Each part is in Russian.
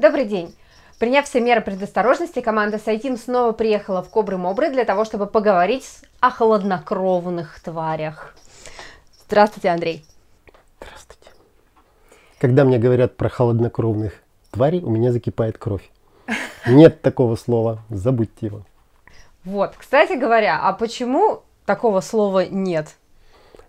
Добрый день! Приняв все меры предосторожности, команда Сайтим снова приехала в Кобры-Мобры для того, чтобы поговорить о холоднокровных тварях. Здравствуйте, Андрей. Здравствуйте. Когда мне говорят про холоднокровных тварей, у меня закипает кровь. Нет такого слова, забудьте его. Вот, кстати говоря, а почему такого слова нет?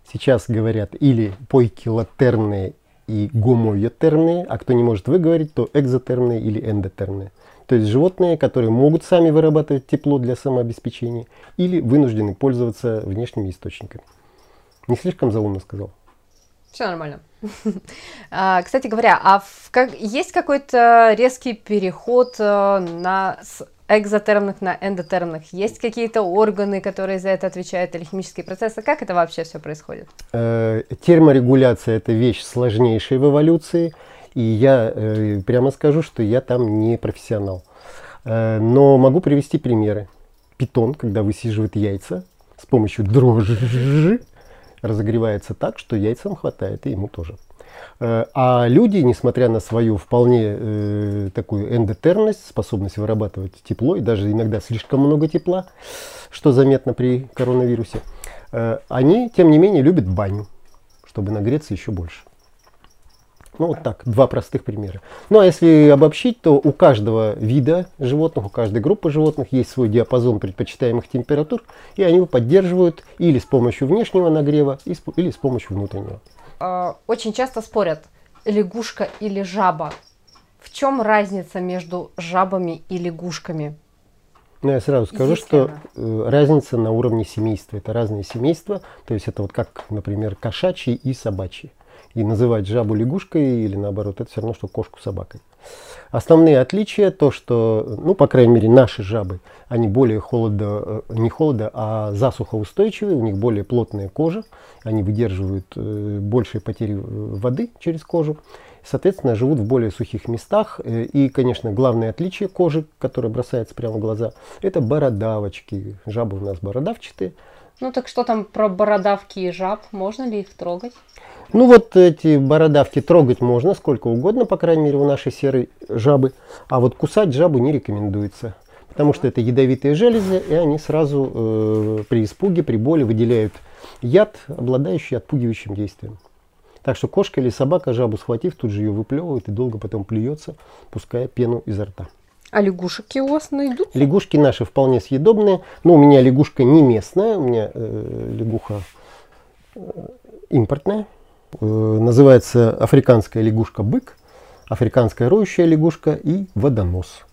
Сейчас говорят или поикилотерные и гомоиотермные, а кто не может выговорить, то экзотермные или эндотермные. То есть животные, которые могут сами вырабатывать тепло для самообеспечения или вынуждены пользоваться внешними источниками. Не слишком заумно сказал? Все нормально. А, кстати говоря, а есть какой-то резкий переход э, на экзотермных на эндотермных? Есть какие-то органы, которые за это отвечают, или химические процессы? Как это вообще все происходит? Э, терморегуляция – это вещь сложнейшая в эволюции, и я э, прямо скажу, что я там не профессионал. Э, но могу привести примеры. Питон, когда высиживает яйца с помощью дрожжи, разогревается так, что яйцам хватает, и ему тоже. Э, а люди, несмотря на свою вполне э, такую эндотермность, способность вырабатывать тепло, и даже иногда слишком много тепла, что заметно при коронавирусе, э, они, тем не менее, любят баню, чтобы нагреться еще больше. Ну вот так, два простых примера. Ну а если обобщить, то у каждого вида животных, у каждой группы животных есть свой диапазон предпочитаемых температур, и они его поддерживают или с помощью внешнего нагрева, или с помощью внутреннего. Э, очень часто спорят, лягушка или жаба. В чем разница между жабами и лягушками? Ну, я сразу скажу, Есть что э, разница на уровне семейства. Это разные семейства. То есть это вот как, например, кошачьи и собачьи. И называть жабу лягушкой или наоборот, это все равно, что кошку собакой. Основные отличия то, что, ну, по крайней мере, наши жабы, они более холодо, э, не холодо, а засухоустойчивые, у них более плотная кожа, они выдерживают э, большие потери воды через кожу, соответственно, живут в более сухих местах. Э, и, конечно, главное отличие кожи, которое бросается прямо в глаза, это бородавочки. Жабы у нас бородавчатые. Ну так что там про бородавки и жаб? Можно ли их трогать? Ну вот эти бородавки трогать можно сколько угодно, по крайней мере у нашей серой жабы. А вот кусать жабу не рекомендуется. Потому что это ядовитые железы, и они сразу э, при испуге, при боли выделяют яд, обладающий отпугивающим действием. Так что кошка или собака, жабу схватив, тут же ее выплевывает и долго потом плюется, пуская пену изо рта. А лягушки у вас найдут? Лягушки наши вполне съедобные. Но у меня лягушка не местная, у меня э, лягуха э, импортная. Э, называется африканская лягушка-бык, африканская роющая лягушка и водонос.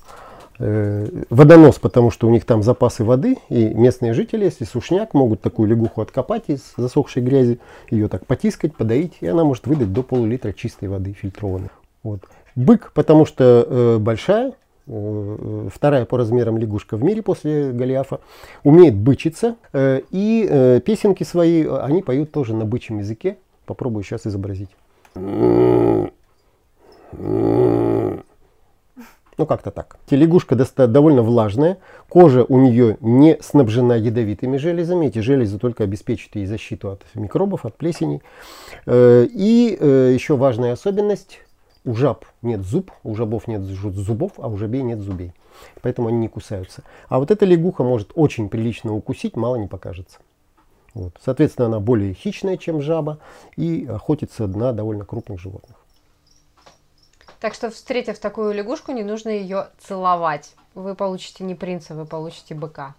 Э, водонос, потому что у них там запасы воды, и местные жители, если сушняк, могут такую лягуху откопать из засохшей грязи, ее так потискать, подоить, и она может выдать до полулитра чистой воды фильтрованной. Вот. Бык, потому что э, большая, вторая по размерам лягушка в мире после Голиафа, умеет бычиться, э, и э, песенки свои они поют тоже на бычьем языке, Попробую сейчас изобразить. Ну, как-то так. Телегушка довольно влажная, кожа у нее не снабжена ядовитыми железами, эти железы только обеспечивают ей защиту от микробов, от плесени. Э, и э, еще важная особенность, у жаб нет зуб, у жабов нет зубов, а у жабей нет зубей. Поэтому они не кусаются. А вот эта лягуха может очень прилично укусить, мало не покажется. Вот. Соответственно, она более хищная, чем жаба, и охотится на довольно крупных животных. Так что, встретив такую лягушку, не нужно ее целовать. Вы получите не принца, вы получите быка.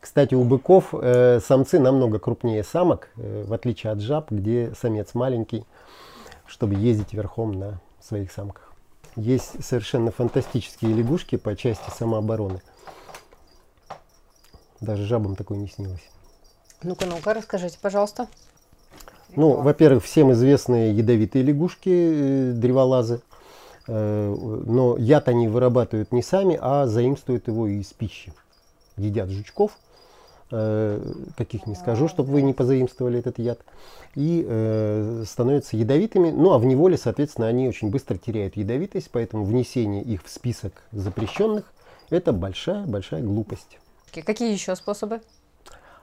Кстати, у быков э, самцы намного крупнее самок, э, в отличие от жаб, где самец маленький, чтобы ездить верхом на своих самках. Есть совершенно фантастические лягушки по части самообороны. Даже жабам такое не снилось. Ну-ка, ну-ка, расскажите, пожалуйста. Ну, во-первых, всем известные ядовитые лягушки, э, древолазы. Э, но яд они вырабатывают не сами, а заимствуют его из пищи. Едят жучков, каких не скажу, чтобы вы не позаимствовали этот яд, и становятся ядовитыми. Ну а в неволе, соответственно, они очень быстро теряют ядовитость, поэтому внесение их в список запрещенных – это большая-большая глупость. Какие еще способы?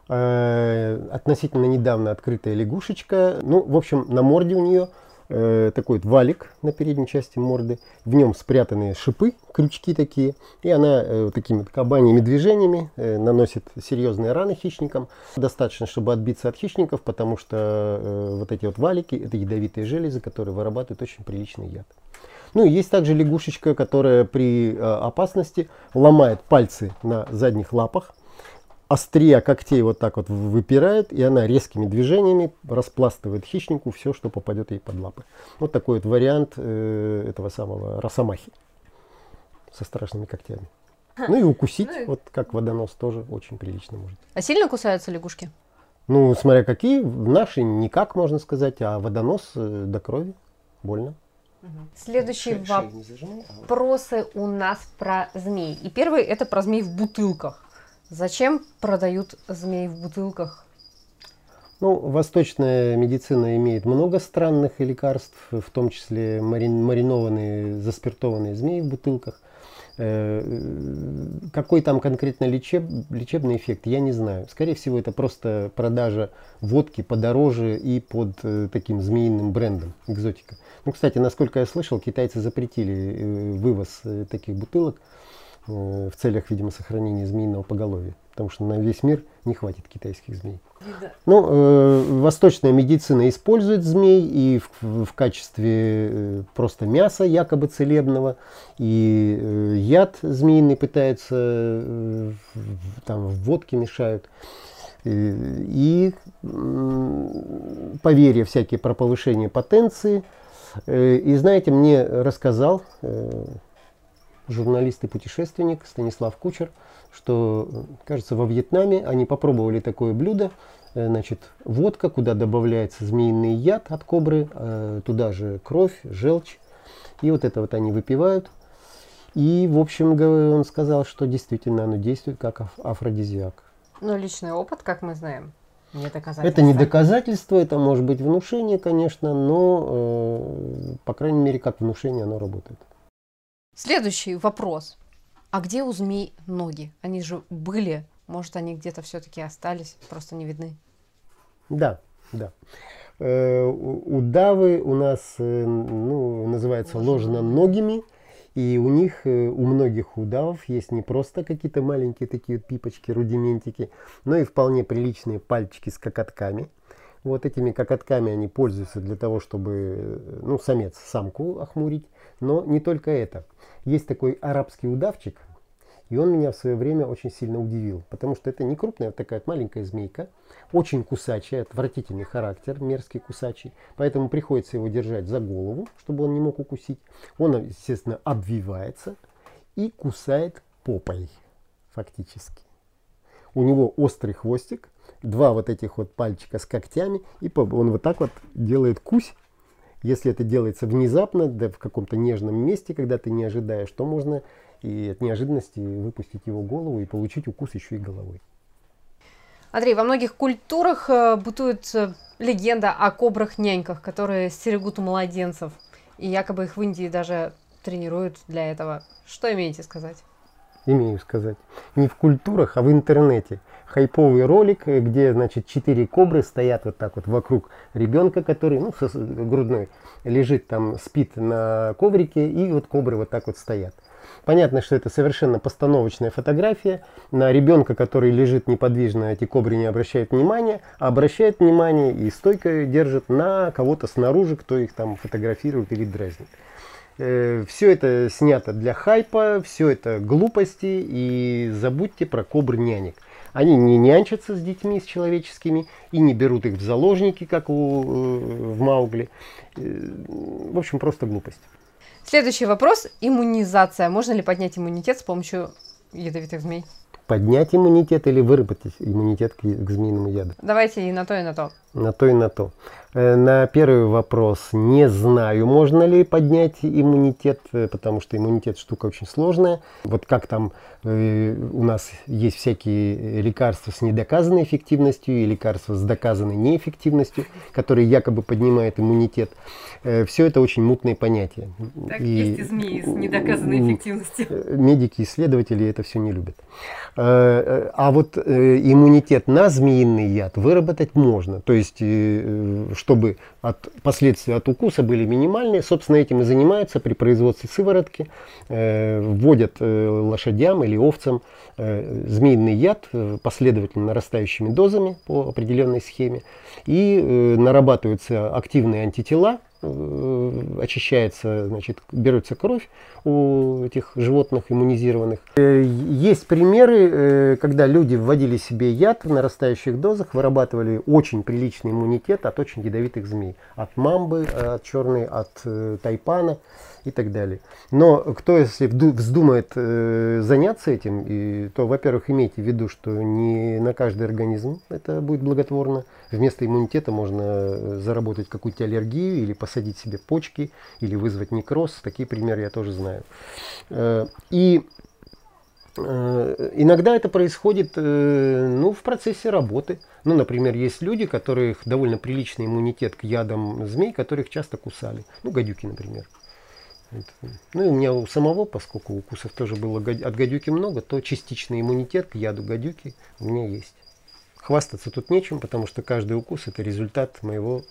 Э, относительно недавно открытая лягушечка. Ну, в общем, на морде у нее э, такой вот валик на передней части морды, в нем спрятаны шипы, крючки такие, и она э, такими кабаньими движениями э, наносит серьезные раны хищникам. Достаточно, чтобы отбиться от хищников, потому что э, вот эти вот валики, это ядовитые железы, которые вырабатывают очень приличный яд. Ну и есть также лягушечка, которая при э, опасности ломает пальцы на задних лапах, острия когтей вот так вот выпирает, и она резкими движениями распластывает хищнику все, что попадет ей под лапы. Вот такой вот вариант э, этого самого росомахи со страшными когтями. Ну и укусить, ну вот как водонос, тоже очень прилично может. А сильно кусаются лягушки? Ну, смотря какие, наши никак, можно сказать, а водонос э, до крови, больно. Следующие вопросы у нас про змей. И первый это про змей в бутылках. Зачем продают змей в бутылках? Ну, восточная медицина имеет много странных лекарств, в том числе марин, маринованные, заспиртованные змеи в бутылках. Э, какой там конкретно лечеб, лечебный эффект, я не знаю. Скорее всего, это просто продажа водки подороже и под э, таким змеиным брендом, экзотика. Ну, кстати, насколько я слышал, китайцы запретили э, вывоз таких бутылок в целях, видимо, сохранения змеиного поголовья. Потому что на весь мир не хватит китайских змей. Да. Ну, э, восточная медицина использует змей и в, в качестве э, просто мяса якобы целебного. И э, яд змеиный пытаются, э, там в водке мешают. Э, и э, поверья всякие про повышение потенции. Э, и знаете, мне рассказал э, журналист и путешественник Станислав Кучер, что, кажется, во Вьетнаме они попробовали такое блюдо, э, значит, водка, куда добавляется змеиный яд от кобры, э, туда же кровь, желчь, и вот это вот они выпивают. И, в общем, он сказал, что действительно оно действует как афродизиак. Ну, личный опыт, как мы знаем. Не доказательство. Это не доказательство, это может быть внушение, конечно, но, э, по крайней мере, как внушение оно работает. Следующий вопрос. А где у змей ноги? Они же были. Может, они где-то все-таки остались, просто не видны. Да, да. Э, удавы у нас э, ну, называются ложноногими. И у них, э, у многих удавов есть не просто какие-то маленькие такие пипочки, рудиментики, но и вполне приличные пальчики с кокотками. Вот этими кокотками они пользуются для того, чтобы ну, самец самку охмурить. Но не только это. Есть такой арабский удавчик, и он меня в свое время очень сильно удивил, потому что это не крупная, а такая маленькая змейка, очень кусачая, отвратительный характер, мерзкий кусачий, поэтому приходится его держать за голову, чтобы он не мог укусить. Он, естественно, обвивается и кусает попой, фактически. У него острый хвостик, два вот этих вот пальчика с когтями, и он вот так вот делает кусь если это делается внезапно, да в каком-то нежном месте, когда ты не ожидаешь, то можно и от неожиданности выпустить его голову и получить укус еще и головой. Андрей, во многих культурах э, бытует э, легенда о кобрах-няньках, которые стерегут младенцев. И якобы их в Индии даже тренируют для этого. Что имеете сказать? Имею сказать. Не в культурах, а в интернете хайповый ролик, э, где, значит, четыре кобры стоят вот так вот вокруг ребенка, который, ну, грудной, лежит там, спит на коврике, и вот кобры вот так вот стоят. Понятно, что это совершенно постановочная фотография. На ребенка, который лежит неподвижно, эти кобры не обращают внимания, а обращают внимание и стойко держат на кого-то снаружи, кто их там фотографирует или дразнит. Э, все это снято для хайпа, все это глупости, и забудьте про кобр нянек. Они не нянчатся с детьми, с человеческими, и не берут их в заложники, как у, э, в Маугли. Э, в общем, просто глупость. Следующий вопрос. Иммунизация. Можно ли поднять иммунитет с помощью ядовитых змей? Поднять иммунитет или выработать иммунитет к, к змеиному яду? Давайте и на то, и на то. На то, и на то. Э, на первый вопрос не знаю, можно ли поднять иммунитет, э, потому что иммунитет штука очень сложная. Вот как там э, у нас есть всякие лекарства с недоказанной эффективностью и лекарства с доказанной неэффективностью, которые якобы поднимают иммунитет. Все это очень мутные понятия. Так, и, есть и змеи с недоказанной эффективностью. Медики, исследователи это все не любят. А вот иммунитет на змеиный яд выработать можно. То есть чтобы от, последствия от укуса были минимальные. Собственно, этим и занимаются при производстве сыворотки. Э, вводят э, лошадям или овцам э, змеиный яд э, последовательно нарастающими дозами по определенной схеме. И э, нарабатываются активные антитела, очищается, значит, берется кровь у этих животных иммунизированных. Э, есть примеры, э, когда люди вводили себе яд в нарастающих дозах, вырабатывали очень приличный иммунитет от очень ядовитых змей. От мамбы, от черной, от тайпана и так далее. Но кто, если вздумает э, заняться этим, и, то, во-первых, имейте в виду, что не на каждый организм это будет благотворно. Вместо иммунитета можно э, заработать какую-то аллергию или посадить себе почки, или вызвать некроз. Такие примеры я тоже знаю. Э, и Иногда это происходит ну, в процессе работы. Ну, например, есть люди, у которых довольно приличный иммунитет к ядам змей, которых часто кусали. Ну, гадюки, например. Ну и у меня у самого, поскольку укусов тоже было от гадюки много, то частичный иммунитет к яду гадюки у меня есть. Хвастаться тут нечем, потому что каждый укус это результат моего,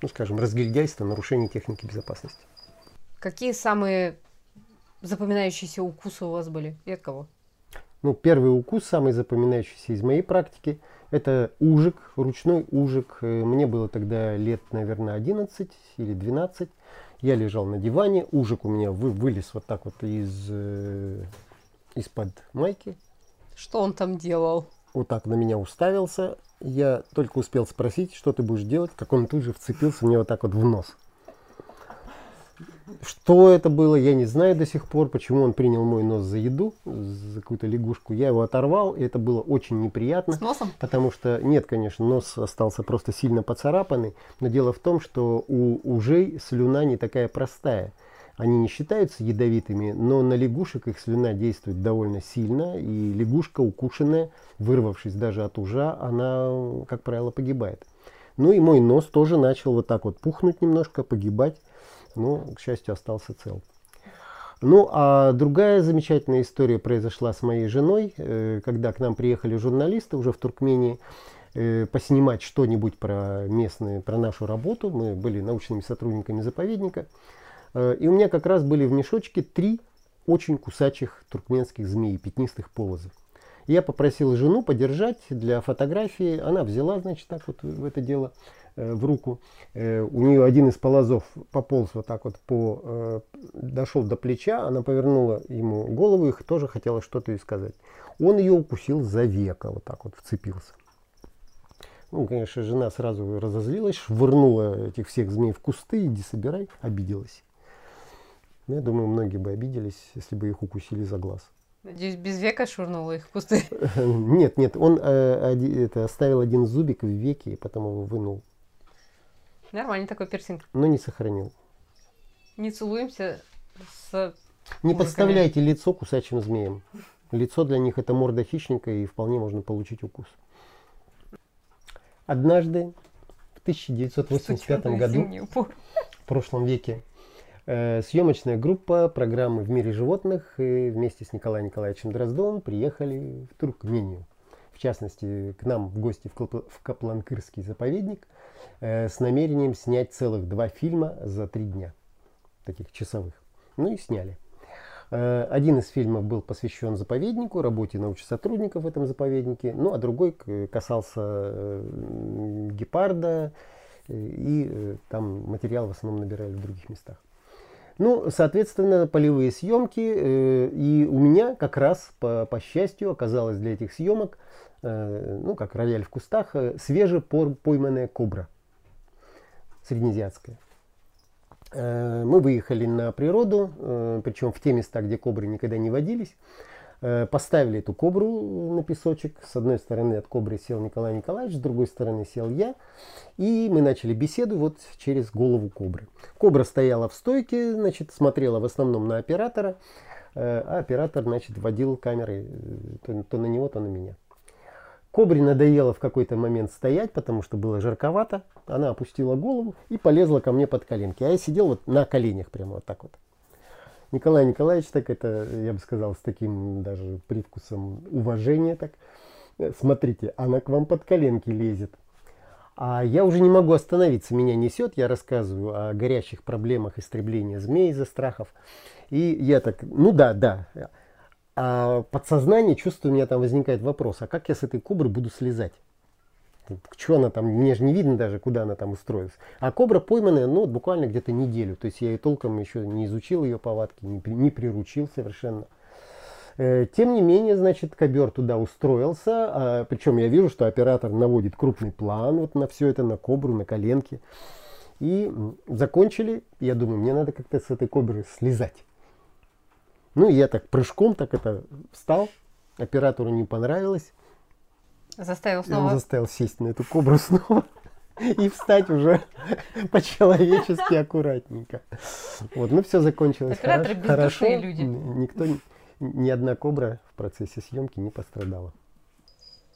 ну скажем, разгильдяйства, нарушения техники безопасности. Какие самые запоминающиеся укусы у вас были и от кого? Ну, первый укус, самый запоминающийся из моей практики, это ужик, ручной ужик. Э, мне было тогда лет, наверное, 11 или 12. Я лежал на диване, ужик у меня вы, вылез вот так вот из, э, из-под майки. Что он там делал? Вот так на меня уставился. Я только успел спросить, что ты будешь делать, как он тут же вцепился мне вот так вот в нос. Что это было, я не знаю до сих пор, почему он принял мой нос за еду, за какую-то лягушку. Я его оторвал, и это было очень неприятно. С носом? Потому что, нет, конечно, нос остался просто сильно поцарапанный. Но дело в том, что у ужей слюна не такая простая. Они не считаются ядовитыми, но на лягушек их слюна действует довольно сильно, и лягушка укушенная, вырвавшись даже от ужа, она, как правило, погибает. Ну и мой нос тоже начал вот так вот пухнуть немножко, погибать но, к счастью, остался цел. Ну, а другая замечательная история произошла с моей женой, э, когда к нам приехали журналисты уже в Туркмении э, поснимать что-нибудь про местные, про нашу работу. Мы были научными сотрудниками заповедника. Э, и у меня как раз были в мешочке три очень кусачих туркменских змеи, пятнистых полозов. Я попросил жену подержать для фотографии. Она взяла, значит, так вот в это дело. Э, в руку. Э, у нее один из полозов пополз вот так вот по, э, дошел до плеча, она повернула ему голову и тоже хотела что-то ей сказать. Он ее укусил за века, вот так вот вцепился. Ну, конечно, жена сразу разозлилась, швырнула этих всех змей в кусты, иди собирай, обиделась. Я думаю, многие бы обиделись, если бы их укусили за глаз. Надеюсь, без века швырнула их в кусты? Нет, нет, он э, это, оставил один зубик в веке и потом его вынул. Нормальный такой пирсинг. Но не сохранил. Не целуемся с... Не подставляйте лицо кусачим змеям. Лицо для них это морда хищника и вполне можно получить укус. Однажды в 1985 году, в прошлом веке, съемочная группа программы «В мире животных» вместе с Николаем Николаевичем Дроздовым приехали в Туркмению. В частности, к нам в гости в Капланкырский заповедник – Э, с намерением снять целых два фильма за три дня, таких часовых. Ну и сняли. Э, один из фильмов был посвящен заповеднику, работе научных сотрудников в этом заповеднике, ну а другой касался э, гепарда, и там материал в основном набирали в других местах. Ну, соответственно, полевые съемки. И у меня как раз, по, по счастью, оказалось для этих съемок, ну, как рояль в кустах, свежепойманная кобра среднеазиатская. Э, мы выехали на природу, э, причем в те места, где кобры никогда не водились. Э, поставили эту кобру на песочек. С одной стороны от кобры сел Николай Николаевич, с другой стороны сел я. И мы начали беседу вот через голову кобры. Кобра стояла в стойке, значит, смотрела в основном на оператора. А оператор, значит, водил камерой то, то на него, то на меня. Кобре надоело в какой-то момент стоять, потому что было жарковато. Она опустила голову и полезла ко мне под коленки. А я сидел вот на коленях прямо вот так вот. Николай Николаевич так это, я бы сказал, с таким даже привкусом уважения так. Смотрите, она к вам под коленки лезет. А я уже не могу остановиться, меня несет, я рассказываю о горящих проблемах истребления змей из-за страхов. И я так, ну да, да. А подсознание, чувствую, у меня там возникает вопрос, а как я с этой кобры буду слезать? Что она там, мне же не видно даже, куда она там устроилась. А кобра пойманная, ну, буквально где-то неделю. То есть я и толком еще не изучил ее повадки, не, не приручил совершенно. Э, тем не менее, значит, ковер туда устроился, а, причем я вижу, что оператор наводит крупный план вот на все это, на кобру, на коленки. И закончили, я думаю, мне надо как-то с этой кобры слезать. Ну, я так прыжком так это встал, оператору не понравилось. Заставил снова? Он заставил сесть на эту кобру снова и встать уже по-человечески аккуратненько. Вот, ну все закончилось Операторы хорошо. люди. Никто ни одна кобра в процессе съемки не пострадала.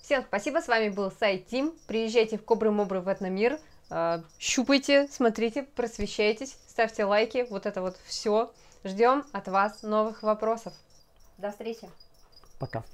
Всем спасибо, с вами был Сайт Тим. Приезжайте в Кобры-Мобры в Этномир, э, щупайте, смотрите, просвещайтесь, ставьте лайки, вот это вот все. Ждем от вас новых вопросов. До встречи. Пока.